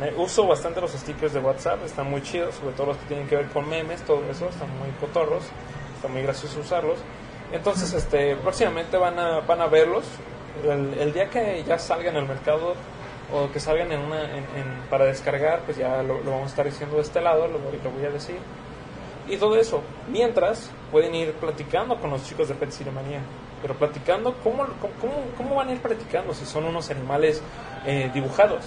Me uso bastante los stickers de WhatsApp. Están muy chidos. Sobre todo los que tienen que ver con memes. Todo eso. Están muy cotorros. Está muy gracioso usarlos. Entonces, este, próximamente van a, van a verlos. El, el día que ya salgan al mercado o que salgan en una, en- en- para descargar, pues ya lo, lo vamos a estar diciendo de este lado, lo, lo voy a decir. Y todo eso. Mientras, pueden ir platicando con los chicos de Pet City Manía. Pero platicando, ¿cómo, cómo, cómo- van a ir platicando si son unos animales eh, dibujados?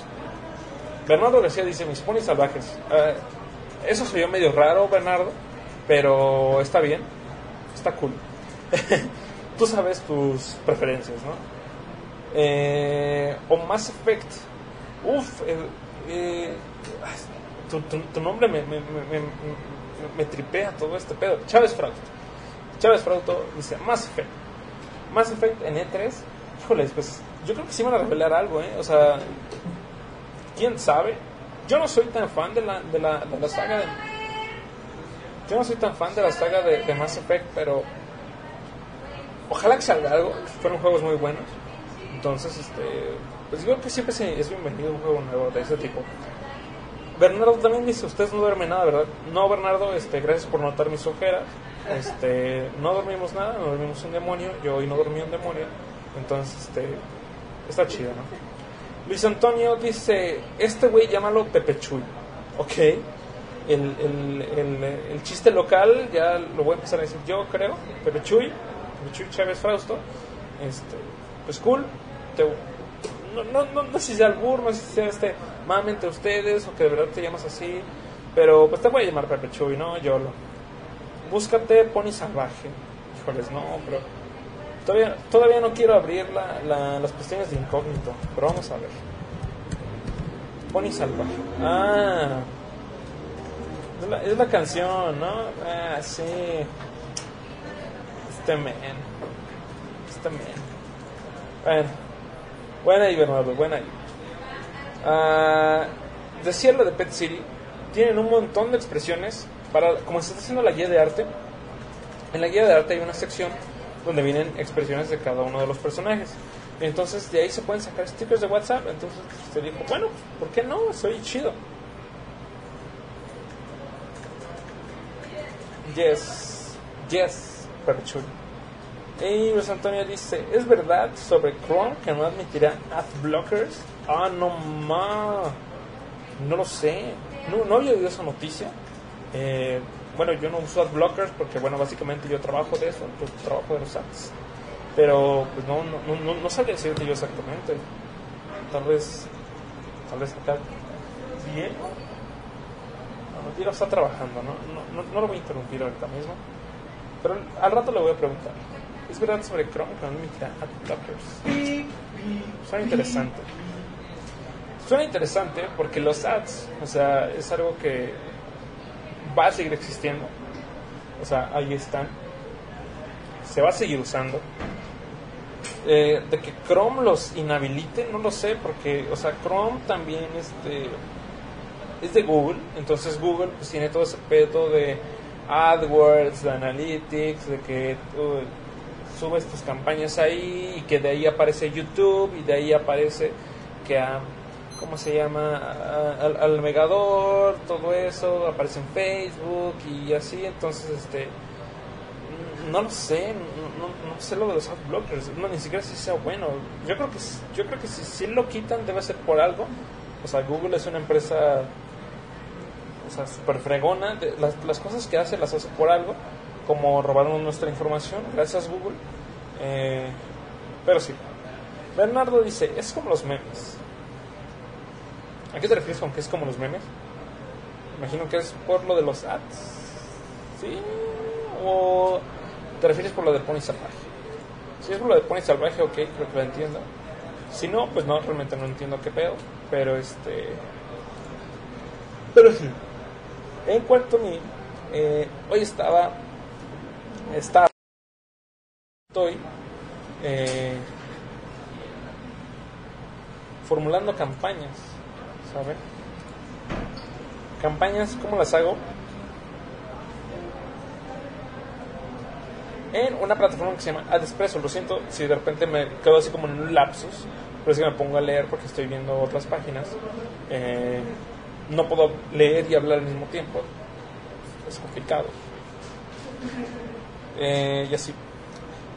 Bernardo García dice, mis ponis salvajes. Eh, eso soy yo medio raro, Bernardo, pero está bien, está cool. Tú sabes tus preferencias, ¿no? Eh, o Mass Effect. Uf, eh, eh, tu, tu- tu nombre me, me, me, me- tripea todo este pedo. Chávez Frauto. Chávez Frauto dice Mass Effect. Mass Effect en E3. Híjoles, pues yo creo que sí van a revelar algo, ¿eh? O sea, quién sabe. Yo no soy tan fan de la, de la, de la saga de. Yo no soy tan fan de la saga de, de Mass Effect, pero. Ojalá que salga algo. Fueron juegos muy buenos. Entonces, este. Pues creo que siempre es bienvenido un juego nuevo de ese tipo. Bernardo también dice: Ustedes no duermen nada, ¿verdad? No, Bernardo, este, gracias por notar mis ojeras. Este, no dormimos nada, no dormimos un demonio. Yo hoy no dormí un demonio. Entonces, este. Está chido, ¿no? Luis Antonio dice, este güey llámalo Pepe Chuy. Ok. El, el, el, chiste local ya lo voy a empezar a decir yo, creo. Pepe Chuy. Pepe Chuy Chávez Frausto. Este, pues cool. Te- no, no, no, no sé si sea albur, no sé si sea este mame entre ustedes o que de verdad te llamas así. Pero pues te voy a llamar Pepe Chuy, ¿no? Yo lo. Búscate Pony Salvaje. Híjoles, no, pero Todavía, todavía no quiero abrir la, la- las pestañas de incógnito, pero vamos a ver. Pony salvaje. Ah, es la, es la canción, ¿no? Ah, sí. Este man. Este man. Bueno, buena ahí, Bernardo, buena ahí. Ah, decía lo de Pet City, tienen un montón de expresiones para, como se está haciendo la guía de arte, en la guía de arte hay una sección donde vienen expresiones de cada uno de los personajes. Entonces de ahí se pueden sacar stickers de WhatsApp. Entonces se dijo, bueno, ¿por qué no? Soy chido. Yes, yes, pero chulo. Y Luis Antonio dice, ¿es verdad sobre Chrome que no admitirá adblockers? Ah, no ma. No lo sé. No, no había oído esa noticia. Eh, bueno, yo no uso adblockers porque, bueno, básicamente yo trabajo de eso, pues, trabajo de los ads. Pero, pues no, no, no, no, sabría decirte yo exactamente. Tal vez, tal vez acá. Bien. No, Diego está trabajando, ¿no? No, no, no lo voy a interrumpir ahorita mismo. Pero al rato le voy a preguntar. ¿Es verdad sobre Chrome admitirá adblockers? Suena interesante. Suena interesante porque los ads, o sea, es algo que va a seguir existiendo. O sea, ahí están. Se va a seguir usando. Eh, de que Chrome los inhabilite, no lo sé, porque, o sea, Chrome también este, es de Google, entonces Google pues tiene todo ese pedo de AdWords, de Analytics, de que uh, subes tus campañas ahí y que de ahí aparece YouTube y de ahí aparece que a ¿cómo se llama? A- Al, al Megador, todo eso, aparece en Facebook y así, entonces, este, no lo sé, no, sé lo de los adblockers, ni siquiera si sea bueno, yo creo que, yo creo que si, lo quitan debe ser por algo, o sea, Google es una empresa sea, súper fregona. las, las cosas que hace las hace por algo, como robarnos nuestra información, gracias Google. Eh, pero sí. Bernardo dice, es como los memes. ¿A qué te refieres con que es como los memes? Imagino que es por lo de los ads. ¿Sí? ¿O te refieres por lo de Pony Salvaje? Si es por lo de Pony Salvaje, ok, creo que lo entiendo. Si no, pues no, realmente no entiendo qué pedo. Pero este. Pero sí. En cuanto a mí, eh, hoy estaba. Estaba. Estoy. eh, formulando campañas, ¿sabe? Campañas, ¿cómo las hago? En una plataforma que se llama Adespresso. Lo siento si de repente me quedo así como en un lapsus, pero es me pongo a leer porque estoy viendo otras páginas. Eh, no puedo leer y hablar al mismo tiempo. Es complicado. Eh, y así.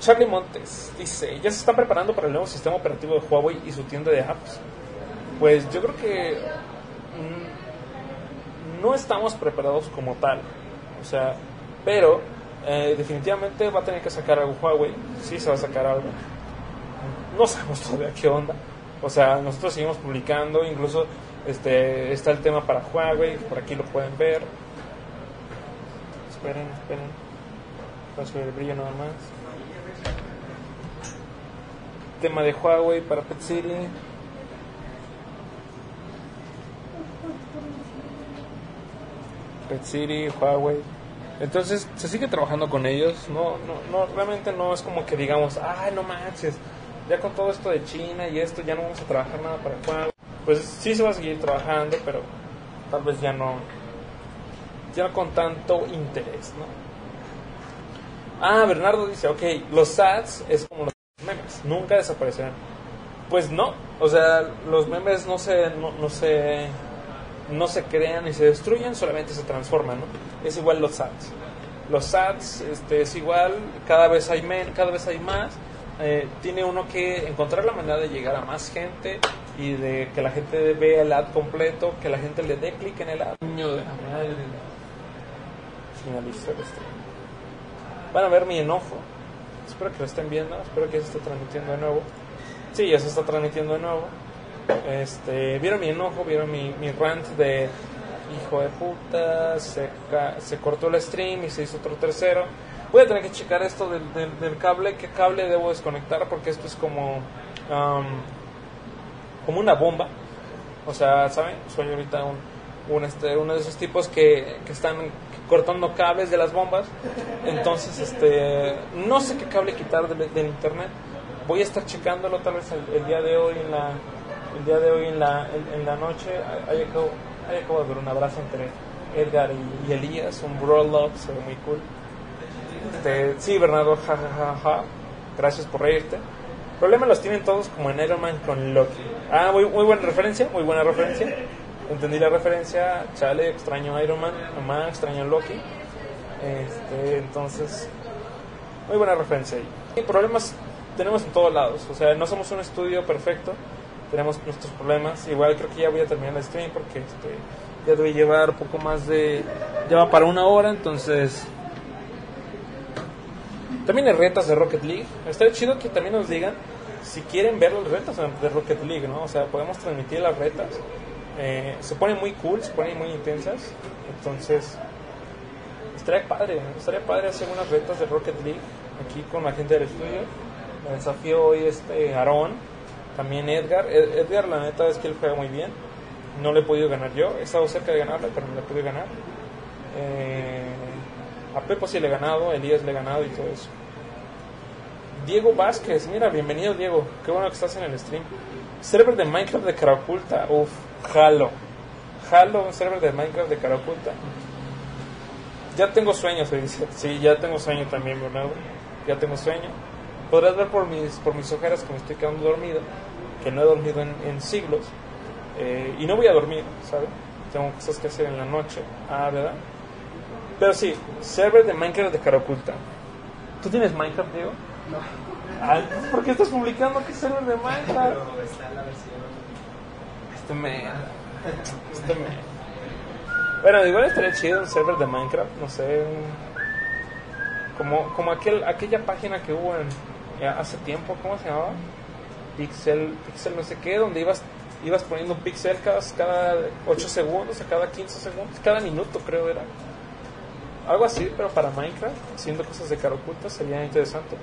Charlie Montes dice, ¿ya se están preparando para el nuevo sistema operativo de Huawei y su tienda de apps? Pues yo creo que mm, no estamos preparados como tal. O sea, pero eh, definitivamente va a tener que sacar algo Huawei. Sí se va a sacar algo. No sabemos todavía qué onda. O sea, nosotros seguimos publicando, incluso este está el tema para Huawei, por aquí lo pueden ver. Esperen, esperen. Voy a subir el brillo nada más. Tema de Huawei para Pet City. Pet City, Huawei. Entonces se sigue trabajando con ellos. No, no, no, realmente no es como que digamos, ay, no manches, ya con todo esto de China y esto ya no vamos a trabajar nada para Huawei. Pues sí se va a seguir trabajando, pero tal vez ya no, ya con tanto interés, ¿no? Ah, Bernardo dice, ok, los ads es como los memes, nunca desaparecerán. Pues no, o sea, los memes no se, no, no se, no se crean ni se destruyen, solamente se transforman, ¿no? Es igual los ads. Los ads este, es igual, cada vez hay men, cada vez hay más. Eh, tiene uno que encontrar la manera de llegar a más gente y de que la gente vea el ad completo, que la gente le dé clic en el ad. Niño de la madre. Finaliza el stream. Van a ver mi enojo. Espero que lo estén viendo. Espero que se esté transmitiendo de nuevo. Sí, ya se está transmitiendo de nuevo. Este, vieron mi enojo, vieron mi, mi rant de hijo de puta, se, se cortó el stream y se hizo otro tercero. Voy a tener que checar esto del, del, del cable, qué cable debo desconectar porque esto es como, um, como una bomba. O sea, ¿saben? Soy ahorita un, un, este, uno de esos tipos que, que están cortando cables de las bombas. Entonces, este, no sé qué cable quitar del, internet. Voy a estar checándolo tal vez el, día de hoy en la, el día de hoy en la, en, la noche. Ahí acabo, ahí acabo de ver un abrazo entre Edgar y, Elías, un brawl love, se ve muy cool. Este, sí, Bernardo, ja, ja, ja, ja. Gracias por reírte. Problemas los tienen todos como en Iron Man con Loki. Ah, muy, muy buena referencia, muy buena referencia. Entendí la referencia. Chale, extraño Iron Man, mamá, extraño Loki. Este, entonces, muy buena referencia ahí. Y problemas tenemos en todos lados. O sea, no somos un estudio perfecto. Tenemos nuestros problemas. Igual creo que ya voy a terminar el stream porque este, ya debe llevar poco más de. Ya va para una hora, entonces. También hay retas de Rocket League. Estaría chido que también nos digan si quieren ver las retas de Rocket League, ¿no? O sea, podemos transmitir las retas. Eh, se ponen muy cool, se ponen muy intensas. Entonces, estaría padre, estaría padre hacer unas retas de Rocket League aquí con la gente del estudio. Me desafió hoy este Aarón, también Edgar. Ed- Edgar, la neta es que él juega muy bien. No le he podido ganar yo. He estado cerca de ganarle, pero no le pude ganar. Eh, a Pepo sí le he ganado, a Elías le he ganado y todo eso. Diego Vázquez, mira, bienvenido Diego. Qué bueno que estás en el stream. Server de Minecraft de cara oculta. Uf, jalo. Jalo un server de Minecraft de cara oculta. Ya tengo sueño, se dice. Sí, ya tengo sueño también, Bernardo. Ya tengo sueño. Podrás ver por mis, por mis ojeras que me estoy quedando dormido. Que no he dormido en, en siglos. Eh, y no voy a dormir, ¿sabes? Tengo cosas que hacer en la noche. Ah, ¿verdad? Pero sí, server de Minecraft de cara oculta. ¿Tú tienes Minecraft, Diego? No. ¿Por qué estás publicando qué server de Minecraft? está la versión. Este me. Este me. Bueno, igual estaría chido un server de Minecraft, no sé. como como aquel aquella página que hubo en, eh, hace tiempo, ¿cómo se llamaba? Pixel, Pixel no sé qué, donde ibas ibas poniendo un pixel cada, cada 8 segundos, a cada 15 segundos, cada minuto creo era. Algo así, pero para Minecraft, haciendo cosas de cara oculta, sería interesante.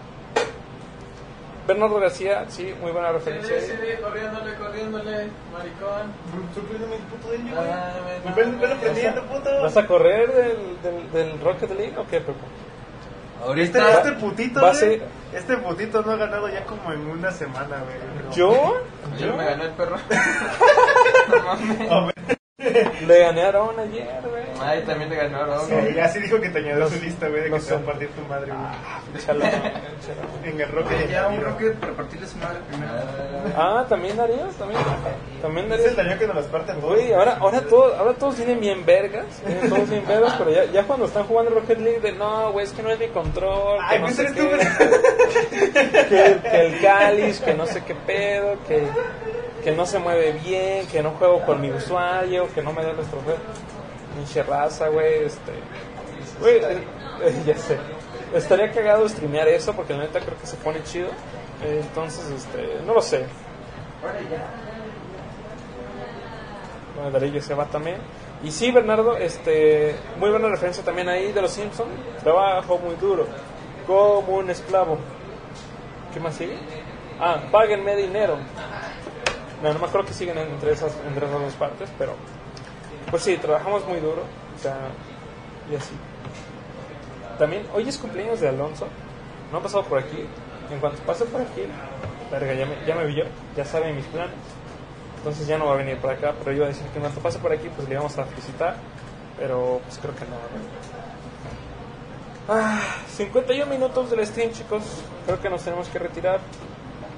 Bernardo García, sí, muy buena referencia. ahí. corriéndole, corriéndole, maricón. Sorpréndeme, puto de güey. Ah, Me ven- velo prendiendo, puto. ¿Vas a correr del, del, del Rocket League o qué, Pepo? Este, Ahorita. este putito, va a güey, ser- Este putito no ha ganado ya como en una semana, güey. pero- ¿Yo? Yo me gané el perro. Le gané a Aaron ayer, güey. Ay, también te ganó, ¿no? Sí, ya sí dijo que te añadió su lista, güey, de no que te va a partir tu madre, güey. Échalo, échalo. En el Rocket Ya un rocket para partirle su madre primero. Ah, también Darío, también. También Es el daño que nos las parten todos. Güey, ahora, ahora, todos, ahora todos vienen bien vergas, vienen todos bien vergas, pero ya, ya cuando están jugando Rocket League, de no, güey, es que no es mi control, que Ay, no pues sé eres qué, tú, güey. que, que el cáliz, que no sé qué pedo, que, que no se mueve bien, que no juego con mi usuario, que no me da los trofeos. Pinche raza, güey, este. Güey, eh, eh, ya sé. Estaría cagado streamear eso porque la neta creo que se pone chido. Eh, entonces, este, no lo sé. Bueno, Darillo se va también. Y sí, Bernardo, este, muy buena referencia también ahí de los Simpsons. Trabajo muy duro, como un esclavo. ¿Qué más sigue? Ah, páguenme dinero. No, no me acuerdo que siguen entre esas, entre esas dos partes, pero pues sí, trabajamos muy duro. O sea, y así. También, hoy es cumpleaños de Alonso. No ha pasado por aquí. En cuanto pase por aquí, verga, ya me, ya me vio, ya sabe mis planes. Entonces ya no va a venir por acá, pero iba a decir que en cuanto pase por aquí, pues le íbamos a felicitar. Pero pues creo que. ¿no? Ah, 51 minutos del stream, chicos. Creo que nos tenemos que retirar.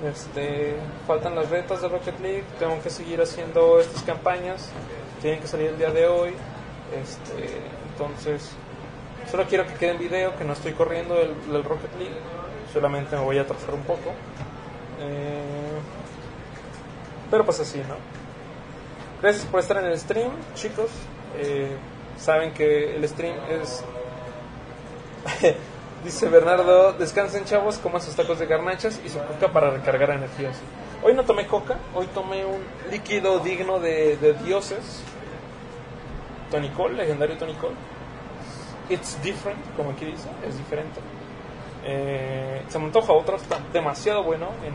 Este, faltan las retas de Rocket League. Tengo que seguir haciendo estas campañas. Tienen que salir el día de hoy. Este, entonces, solo quiero que quede en video que no estoy corriendo el, Rocket League. Solamente me voy a atrasar un poco. Eh, pero pues así, ¿no? Gracias por estar en el stream, chicos. Eh, saben que el stream es Dice Bernardo, descansen chavos, coman sus tacos de garnachas y su coca para recargar energías. Hoy no tomé coca, hoy tomé un líquido digno de, de dioses. Tonicol, legendario Tonicol. It's different, como aquí dice, es diferente. Eh, se me antoja otro, está demasiado bueno, en,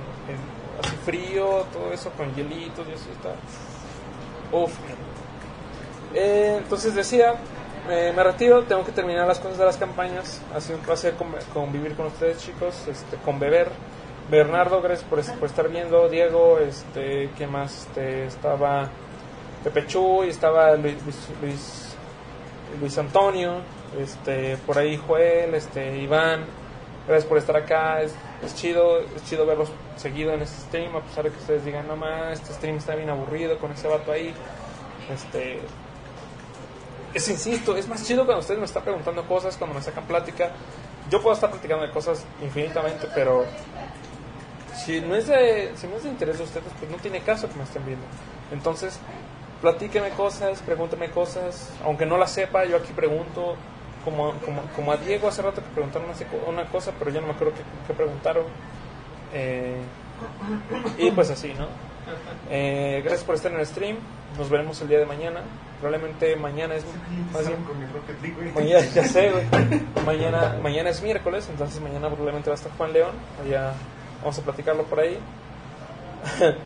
así frío, todo eso con hielitos y así está. Uf. Eh, entonces decía, me retiro, tengo que terminar las cosas de las campañas. Ha sido un placer con- convivir con ustedes, chicos, este, con beber. Bernardo, gracias por, por estar viendo. Diego, este, ¿qué más? Este, estaba Pepe Chuy, estaba Luis, Luis, Luis, Luis Antonio, este, por ahí Joel, este, Iván. Gracias por estar acá. Es, es chido, es chido verlos seguido en este stream, a pesar de que ustedes digan, no más, este stream está bien aburrido con ese vato ahí. Este, es insisto, es más chido cuando ustedes me están preguntando cosas, cuando me sacan plática. Yo puedo estar platicando de cosas infinitamente, pero si no es de, si no es de interés de ustedes, pues no tiene caso que me estén viendo. Entonces, platíqueme cosas, pregúnteme cosas, aunque no las sepa, yo aquí pregunto, como, como, como a Diego hace rato que preguntaron una, cosa, pero yo no me acuerdo qué preguntaron. Eh, y pues así, ¿no? Eh, gracias por estar en el stream. Nos veremos el día de mañana. Probablemente mañana es más bien con mi Rocket League, güey. Mañana, ya sé, güey. Mañana, mañana es miércoles, entonces mañana probablemente va a estar Juan León. Allá vamos a platicarlo por ahí.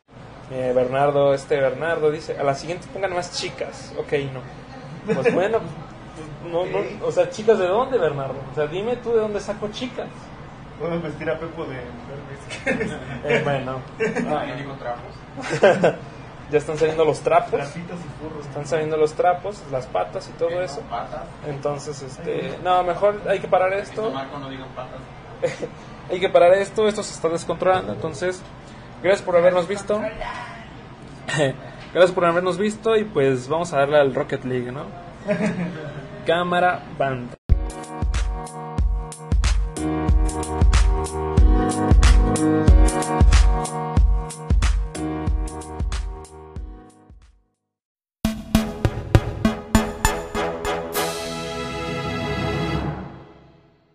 Eh, Bernardo, este Bernardo dice, a la siguiente pongan más chicas. Ok, no. Pues bueno, pues, no, no, o sea, chicas de dónde, Bernardo? O sea, dime tú de dónde saco chicas. Podemos vestir a Pepo de. Eh, bueno, Ah, y digo trapos. Ya están saliendo los trapos. Están saliendo los trapos, las patas y todo eso. Entonces, este, no, mejor hay que parar esto. Hay que parar esto, esto se está descontrolando, entonces gracias por habernos visto. gracias por habernos visto y pues vamos a darle al Rocket League, ¿no? Cámara, banda.